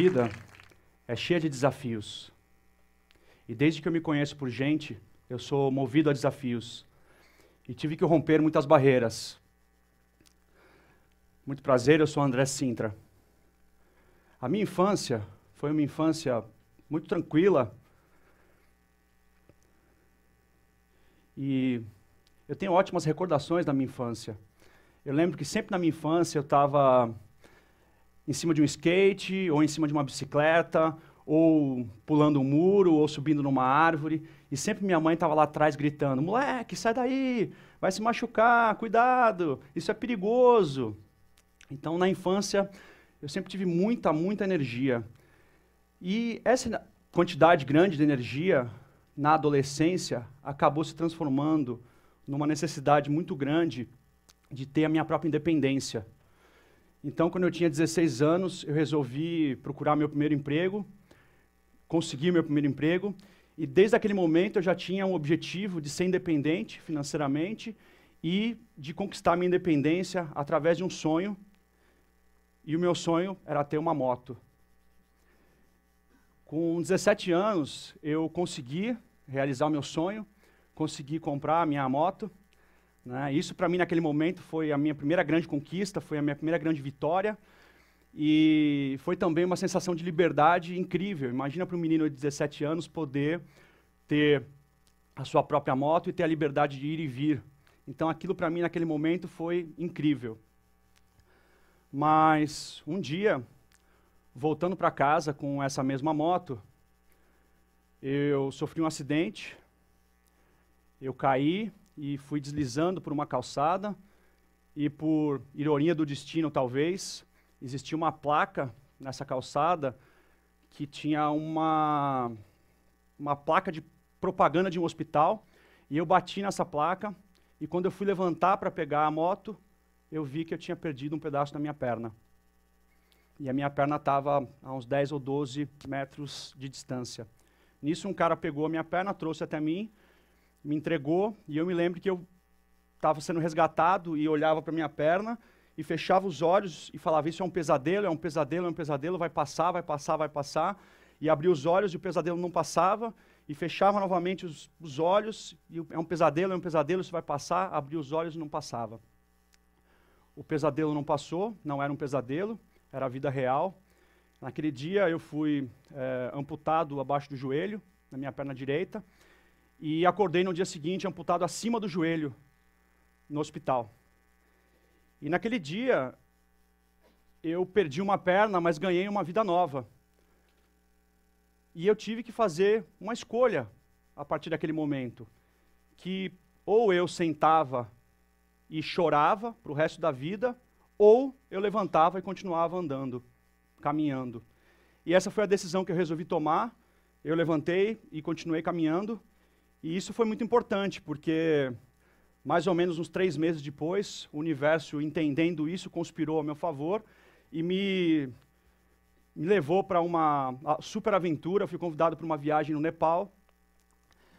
vida é cheia de desafios. E desde que eu me conheço por gente, eu sou movido a desafios. E tive que romper muitas barreiras. Muito prazer, eu sou André Sintra. A minha infância foi uma infância muito tranquila. E eu tenho ótimas recordações da minha infância. Eu lembro que sempre na minha infância eu estava em cima de um skate, ou em cima de uma bicicleta, ou pulando um muro, ou subindo numa árvore. E sempre minha mãe estava lá atrás gritando: moleque, sai daí, vai se machucar, cuidado, isso é perigoso. Então, na infância, eu sempre tive muita, muita energia. E essa quantidade grande de energia, na adolescência, acabou se transformando numa necessidade muito grande de ter a minha própria independência. Então, quando eu tinha 16 anos, eu resolvi procurar meu primeiro emprego, consegui meu primeiro emprego, e desde aquele momento eu já tinha um objetivo de ser independente financeiramente e de conquistar minha independência através de um sonho. E o meu sonho era ter uma moto. Com 17 anos, eu consegui realizar o meu sonho, consegui comprar a minha moto. Né? Isso, para mim, naquele momento, foi a minha primeira grande conquista, foi a minha primeira grande vitória. E foi também uma sensação de liberdade incrível. Imagina para um menino de 17 anos poder ter a sua própria moto e ter a liberdade de ir e vir. Então, aquilo para mim, naquele momento, foi incrível. Mas, um dia, voltando para casa com essa mesma moto, eu sofri um acidente, eu caí e fui deslizando por uma calçada e por ironia do destino talvez, existia uma placa nessa calçada que tinha uma uma placa de propaganda de um hospital e eu bati nessa placa e quando eu fui levantar para pegar a moto, eu vi que eu tinha perdido um pedaço da minha perna. E a minha perna estava a uns 10 ou 12 metros de distância. Nisso um cara pegou a minha perna, trouxe até mim me entregou e eu me lembro que eu estava sendo resgatado e olhava para minha perna e fechava os olhos e falava: Isso é um pesadelo, é um pesadelo, é um pesadelo, vai passar, vai passar, vai passar. E abria os olhos e o pesadelo não passava. E fechava novamente os, os olhos e é um pesadelo, é um pesadelo, isso vai passar. Abria os olhos e não passava. O pesadelo não passou, não era um pesadelo, era a vida real. Naquele dia eu fui é, amputado abaixo do joelho, na minha perna direita e acordei no dia seguinte amputado acima do joelho no hospital. E naquele dia eu perdi uma perna, mas ganhei uma vida nova. E eu tive que fazer uma escolha a partir daquele momento, que ou eu sentava e chorava para o resto da vida, ou eu levantava e continuava andando, caminhando. E essa foi a decisão que eu resolvi tomar. Eu levantei e continuei caminhando. E isso foi muito importante, porque mais ou menos uns três meses depois, o universo, entendendo isso, conspirou a meu favor e me, me levou para uma super aventura. Eu fui convidado para uma viagem no Nepal.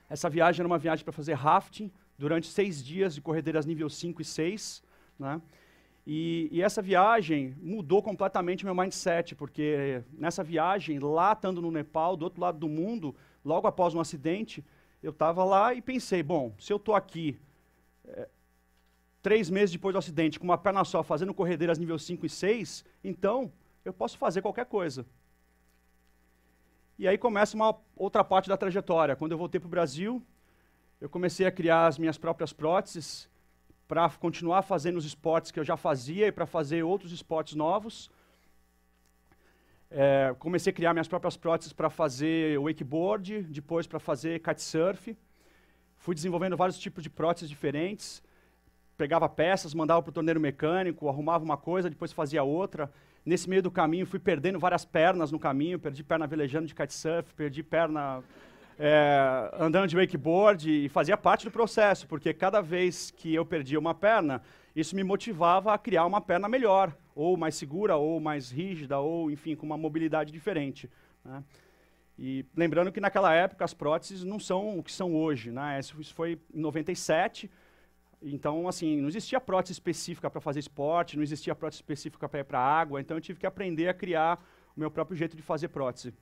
Essa viagem era uma viagem para fazer rafting durante seis dias de corredeiras nível 5 e 6. Né? E, e, essa viagem mudou completamente meu mindset, porque nessa viagem, lá estando no Nepal, do outro lado do mundo, logo após um acidente, eu estava lá e pensei, bom, se eu estou aqui é, três meses depois do acidente, com uma perna só, fazendo corredeiras nível 5 e 6, então eu posso fazer qualquer coisa. E aí começa uma outra parte da trajetória. Quando eu voltei para o Brasil, eu comecei a criar as minhas próprias próteses para continuar fazendo os esportes que eu já fazia e para fazer outros esportes novos. É, comecei a criar minhas próprias próteses para fazer wakeboard, depois para fazer kitesurf. Fui desenvolvendo vários tipos de próteses diferentes. Pegava peças, mandava para o torneiro mecânico, arrumava uma coisa, depois fazia outra. Nesse meio do caminho, fui perdendo várias pernas no caminho. Perdi perna velejando de kitesurf, perdi perna é, andando de wakeboard e fazia parte do processo, porque cada vez que eu perdia uma perna, isso me motivava a criar uma perna melhor, ou mais segura, ou mais rígida, ou, enfim, com uma mobilidade diferente. Né? E lembrando que naquela época as próteses não são o que são hoje. Né? Isso foi em 97, então, assim, não existia prótese específica para fazer esporte, não existia prótese específica para ir para a água, então eu tive que aprender a criar o meu próprio jeito de fazer prótese.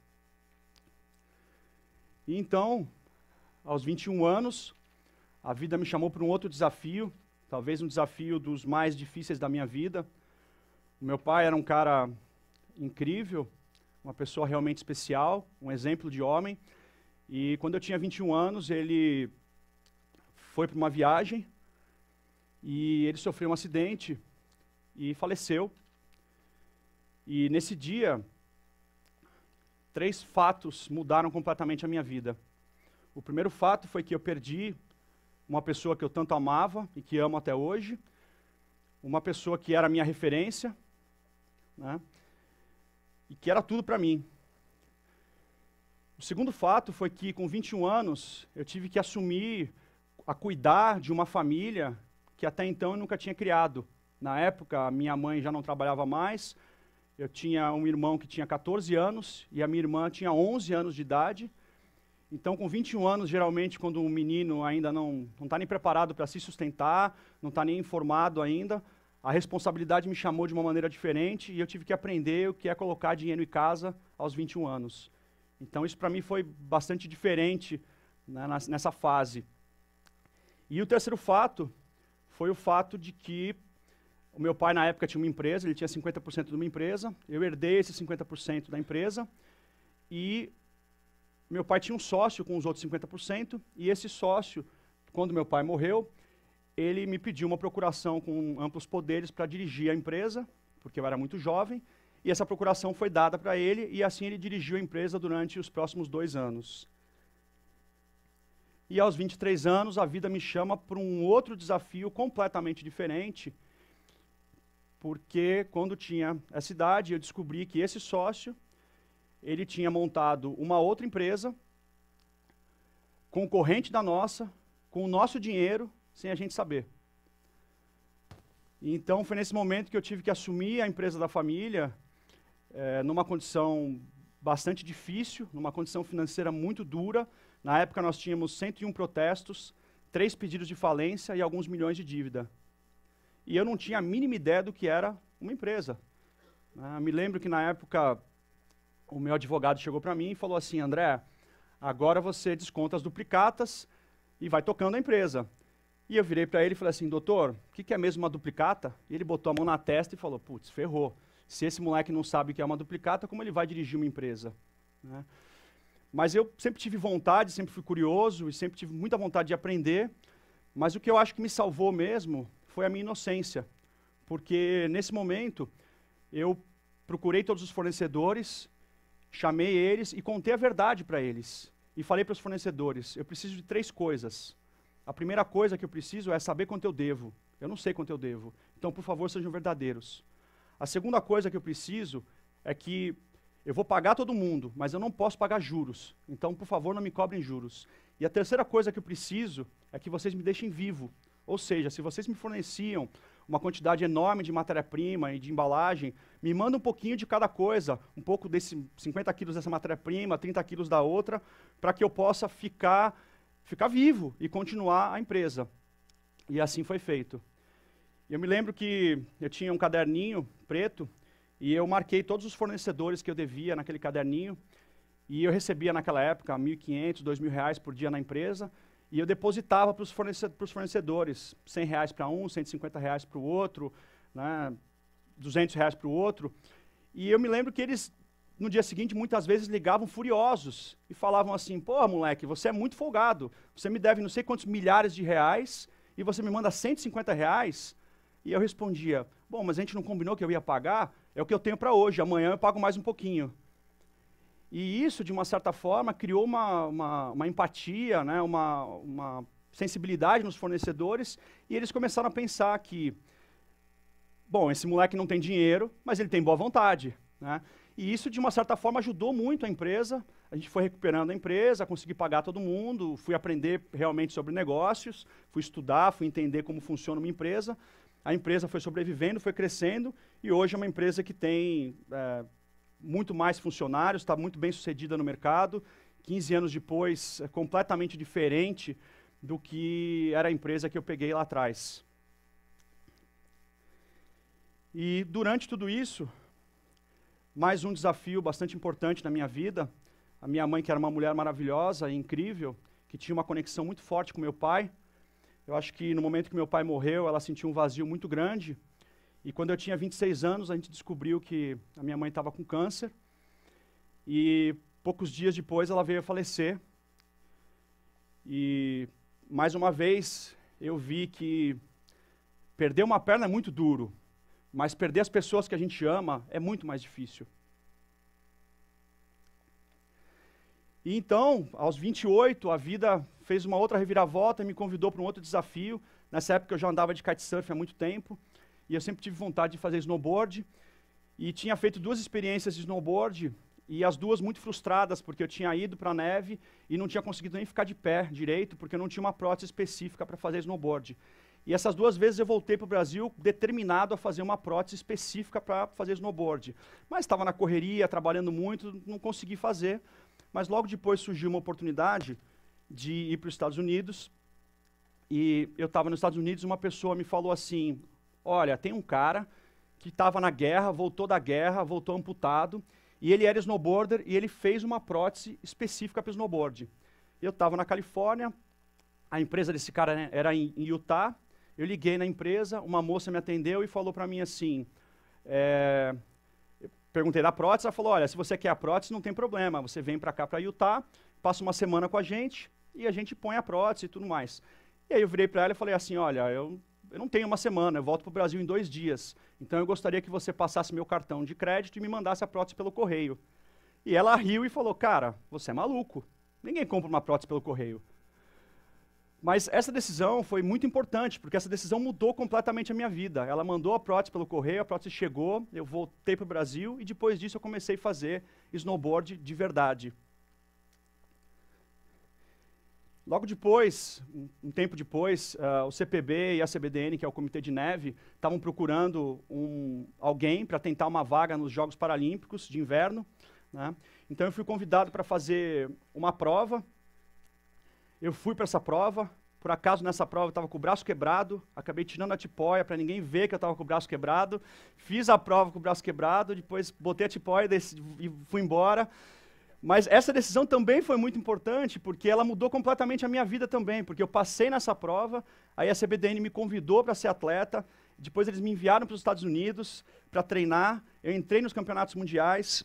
E então, aos 21 anos, a vida me chamou para um outro desafio, talvez um desafio dos mais difíceis da minha vida. O meu pai era um cara incrível, uma pessoa realmente especial, um exemplo de homem. E quando eu tinha 21 anos, ele foi para uma viagem e ele sofreu um acidente e faleceu. E nesse dia, três fatos mudaram completamente a minha vida. O primeiro fato foi que eu perdi uma pessoa que eu tanto amava e que amo até hoje, uma pessoa que era minha referência, né, e que era tudo para mim. O segundo fato foi que, com 21 anos, eu tive que assumir a cuidar de uma família que até então eu nunca tinha criado. Na época, minha mãe já não trabalhava mais, eu tinha um irmão que tinha 14 anos e a minha irmã tinha 11 anos de idade. Então, com 21 anos, geralmente, quando um menino ainda não está nem preparado para se sustentar, não está nem informado ainda, a responsabilidade me chamou de uma maneira diferente e eu tive que aprender o que é colocar dinheiro em casa aos 21 anos. Então, isso para mim foi bastante diferente né, nessa fase. E o terceiro fato foi o fato de que o meu pai, na época, tinha uma empresa, ele tinha 50% de uma empresa, eu herdei esse 50% da empresa, e meu pai tinha um sócio com os outros 50%, e esse sócio, quando meu pai morreu, ele me pediu uma procuração com amplos poderes para dirigir a empresa, porque eu era muito jovem, e essa procuração foi dada para ele, e assim ele dirigiu a empresa durante os próximos dois anos. E aos 23 anos, a vida me chama para um outro desafio completamente diferente, porque quando tinha essa idade, eu descobri que esse sócio, ele tinha montado uma outra empresa, concorrente da nossa, com o nosso dinheiro, sem a gente saber. Então foi nesse momento que eu tive que assumir a empresa da família, é, numa condição bastante difícil, numa condição financeira muito dura. Na época nós tínhamos 101 protestos, três pedidos de falência e alguns milhões de dívida e eu não tinha a mínima ideia do que era uma empresa. Uh, me lembro que na época o meu advogado chegou para mim e falou assim, André, agora você desconta as duplicatas e vai tocando a empresa. E eu virei para ele e falei assim, doutor, o que, que, é mesmo uma duplicata? E ele botou a mão na testa e falou, putz, ferrou. Se esse moleque não sabe o que é uma duplicata, como ele vai dirigir uma empresa? Né? Mas eu sempre tive vontade, sempre fui curioso e sempre tive muita vontade de aprender. Mas o que eu acho que me salvou mesmo foi a minha inocência. Porque nesse momento eu procurei todos os fornecedores, chamei eles e contei a verdade para eles. E falei para os fornecedores: eu preciso de três coisas. A primeira coisa que eu preciso é saber quanto eu devo. Eu não sei quanto eu devo. Então, por favor, sejam verdadeiros. A segunda coisa que eu preciso é que eu vou pagar todo mundo, mas eu não posso pagar juros. Então, por favor, não me cobrem juros. E a terceira coisa que eu preciso é que vocês me deixem vivo. Ou seja, se vocês me forneciam uma quantidade enorme de matéria-prima e de embalagem, me manda um pouquinho de cada coisa, um pouco desse 50 quilos dessa matéria-prima, 30 quilos da outra, para que eu possa ficar, ficar vivo e continuar a empresa. E assim foi feito. Eu me lembro que eu tinha um caderninho preto e eu marquei todos os fornecedores que eu devia naquele caderninho. E eu recebia naquela época R$ 1.500, R$ 2.000 por dia na empresa. E eu depositava para os fornecedores, 100 reais para um, 150 reais para o outro, né, 200 reais para o outro. E eu me lembro que eles, no dia seguinte, muitas vezes ligavam furiosos e falavam assim, pô, moleque, você é muito folgado, você me deve não sei quantos milhares de reais e você me manda 150 reais? E eu respondia, bom, mas a gente não combinou que eu ia pagar? É o que eu tenho para hoje, amanhã eu pago mais um pouquinho. E isso, de uma certa forma, criou uma, uma, uma empatia, né, uma, uma sensibilidade nos fornecedores, e eles começaram a pensar que, bom, esse moleque não tem dinheiro, mas ele tem boa vontade. Né? E isso, de uma certa forma, ajudou muito a empresa. A gente foi recuperando a empresa, consegui pagar todo mundo, fui aprender realmente sobre negócios, fui estudar, fui entender como funciona uma empresa. A empresa foi sobrevivendo, foi crescendo, e hoje é uma empresa que tem é, muito mais funcionários, está muito bem sucedida no mercado. 15 anos depois, é completamente diferente do que era a empresa que eu peguei lá atrás. E durante tudo isso, mais um desafio bastante importante na minha vida. A minha mãe, que era uma mulher maravilhosa e incrível, que tinha uma conexão muito forte com meu pai. Eu acho que no momento que meu pai morreu, ela sentiu um vazio muito grande. E quando eu tinha 26 anos, a gente descobriu que a minha mãe estava com câncer. E poucos dias depois ela veio a falecer. E mais uma vez eu vi que perder uma perna é muito duro, mas perder as pessoas que a gente ama é muito mais difícil. E então, aos 28, a vida fez uma outra reviravolta e me convidou para um outro desafio. Nessa época eu já andava de kitesurf há muito tempo e eu sempre tive vontade de fazer snowboard. E tinha feito duas experiências de snowboard e as duas muito frustradas, porque eu tinha ido para a neve e não tinha conseguido nem ficar de pé direito, porque eu não tinha uma prótese específica para fazer snowboard. E essas duas vezes eu voltei para o Brasil determinado a fazer uma prótese específica para fazer snowboard. Mas estava na correria, trabalhando muito, não consegui fazer. Mas logo depois surgiu uma oportunidade de ir para os Estados Unidos. E eu estava nos Estados Unidos uma pessoa me falou assim: Olha, tem um cara que estava na guerra, voltou da guerra, voltou amputado, e ele era snowboarder e ele fez uma prótese específica para snowboard. Eu estava na Califórnia, a empresa desse cara né, era em, em Utah, eu liguei na empresa, uma moça me atendeu e falou para mim assim, é, perguntei da prótese, ela falou, olha, se você quer a prótese, não tem problema, você vem para cá, para Utah, passa uma semana com a gente e a gente põe a prótese e tudo mais. E aí eu virei para ela e falei assim, olha, eu, eu não tenho uma semana, eu volto para o Brasil em dois dias, então eu gostaria que você passasse meu cartão de crédito e me mandasse a prótese pelo correio. E ela riu e falou, cara, você é maluco, ninguém compra uma prótese pelo correio. Mas essa decisão foi muito importante, porque essa decisão mudou completamente a minha vida. Ela mandou a prótese pelo correio, a prótese chegou, eu voltei para o Brasil e depois disso eu comecei a fazer snowboard de verdade. Logo depois, um, tempo depois, uh, o CPB e a CBDN, que é o Comitê de Neve, estavam procurando um, alguém para tentar uma vaga nos Jogos Paralímpicos de Inverno. Né? Então eu fui convidado para fazer uma prova eu fui para essa prova, por acaso nessa prova eu estava com o braço quebrado, acabei tirando a tipóia para ninguém ver que eu estava com o braço quebrado. Fiz a prova com o braço quebrado, depois botei a tipóia e fui embora. Mas essa decisão também foi muito importante, porque ela mudou completamente a minha vida também, porque eu passei nessa prova, aí a CBDN me convidou para ser atleta, depois eles me enviaram para os Estados Unidos para treinar, eu entrei nos campeonatos mundiais,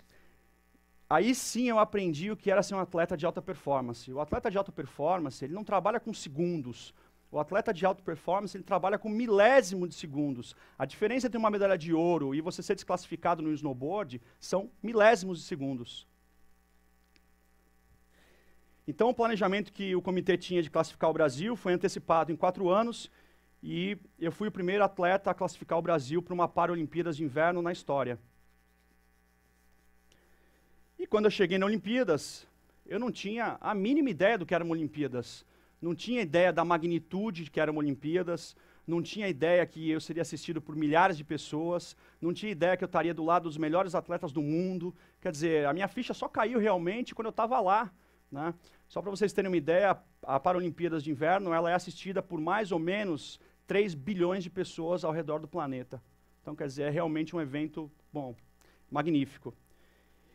Aí sim eu aprendi o que era ser um atleta de alta performance. O atleta de alta performance, ele não trabalha com segundos. O atleta de alta performance, ele trabalha com milésimo de segundos. A diferença entre uma medalha de ouro e você ser desclassificado no snowboard são milésimos de segundos. Então, o planejamento que o comitê tinha de classificar o Brasil foi antecipado em quatro anos e eu fui o primeiro atleta a classificar o Brasil para uma Paralimpíadas de Inverno na história. E quando eu cheguei na Olimpíadas, eu não tinha a mínima ideia do que eram Olimpíadas. Não tinha ideia da magnitude que eram Olimpíadas. Não tinha ideia que eu seria assistido por milhares de pessoas. Não tinha ideia que eu estaria do lado dos melhores atletas do mundo. Quer dizer, a minha ficha só caiu realmente quando eu estava lá. Né? Só para vocês terem uma ideia, a Paralimpíadas de Inverno ela é assistida por mais ou menos 3 bilhões de pessoas ao redor do planeta. Então, quer dizer, é realmente um evento, bom, magnífico.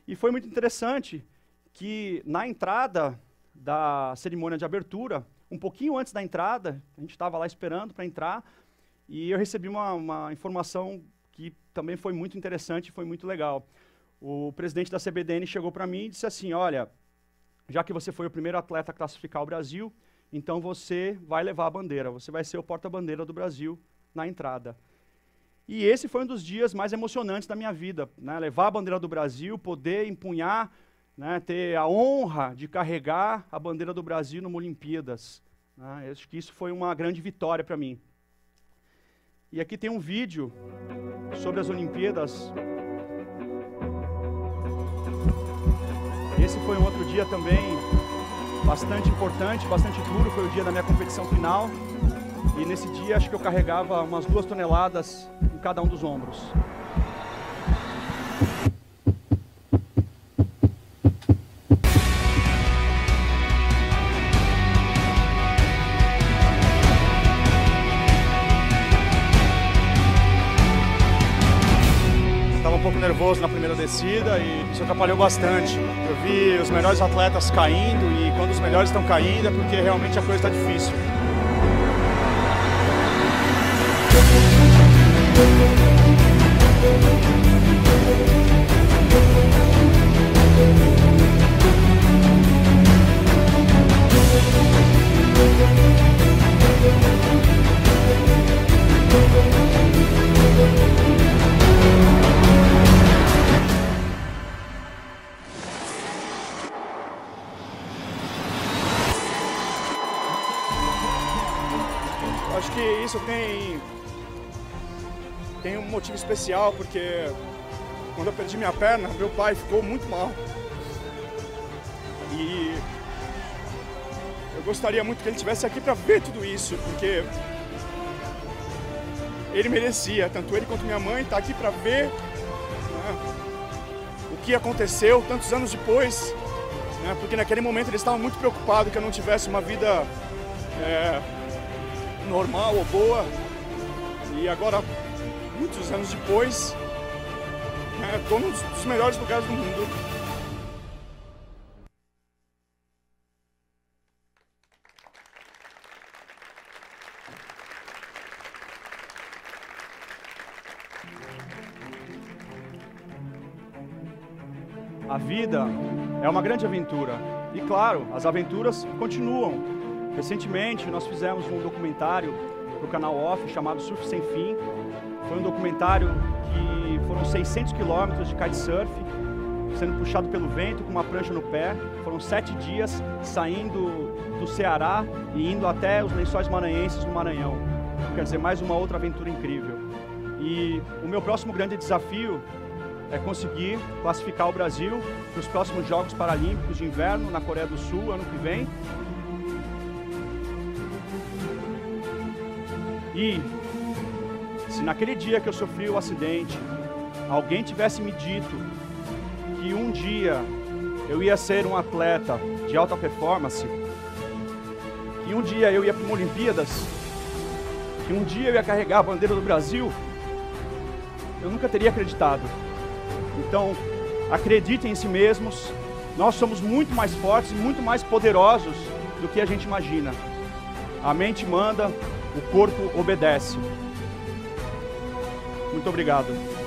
E foi muito interessante que na entrada da cerimônia de abertura, um pouquinho antes da entrada, a gente estava lá esperando para entrar, e eu recebi uma, uma, informação que também foi muito interessante foi muito legal. O presidente da CBDN chegou para mim e disse assim: Olha, já que você foi o primeiro atleta a classificar o Brasil, então você vai levar a bandeira, você vai ser o porta-bandeira do Brasil na entrada. E esse foi um dos dias mais emocionantes da minha vida, né? levar a bandeira do Brasil, poder empunhar, né? ter a honra de carregar a bandeira do Brasil numa Olimpíadas. Né? Acho que isso foi uma grande vitória para mim. E aqui tem um vídeo sobre as Olimpíadas. Esse foi um outro dia também bastante importante, bastante duro, foi o dia da minha competição final. E nesse dia acho que eu carregava umas duas toneladas em cada um dos ombros. Estava um pouco nervoso na descida e isso atrapalhou bastante. Eu vi os melhores atletas caindo e quando os melhores estão caindo é porque realmente a coisa está difícil. Especial porque quando eu perdi minha perna, meu pai ficou muito mal. E eu gostaria muito que ele estivesse aqui para ver tudo isso, porque ele merecia, tanto ele quanto minha mãe, tá aqui para ver né, o que aconteceu tantos anos depois, né, porque naquele momento eles estavam muito preocupados que eu não tivesse uma vida é, normal ou boa. E agora, muitos anos depois, estou num dos melhores lugares do mundo. A vida é uma grande aventura. E claro, as aventuras continuam. Recentemente nós fizemos um documentário para o canal Off chamado Surf Sem Fim. Foi um documentário que foram 600 quilômetros de kitesurf, sendo puxado pelo vento com uma prancha no pé. Foram sete dias saindo do Ceará e indo até os lençóis maranhenses no Maranhão. Quer dizer, mais uma outra aventura incrível. E o meu próximo grande desafio é conseguir classificar o Brasil para os próximos Jogos Paralímpicos de Inverno na Coreia do Sul ano que vem. E se naquele dia que eu sofri o acidente, alguém tivesse me dito que um dia eu ia ser um atleta de alta performance, que um dia eu ia para uma Olimpíadas, que um dia eu ia carregar a bandeira do Brasil, eu nunca teria acreditado. Então, acreditem em si mesmos. Nós somos muito mais fortes e muito mais poderosos do que a gente imagina. A mente manda, o corpo obedece. Muito obrigado.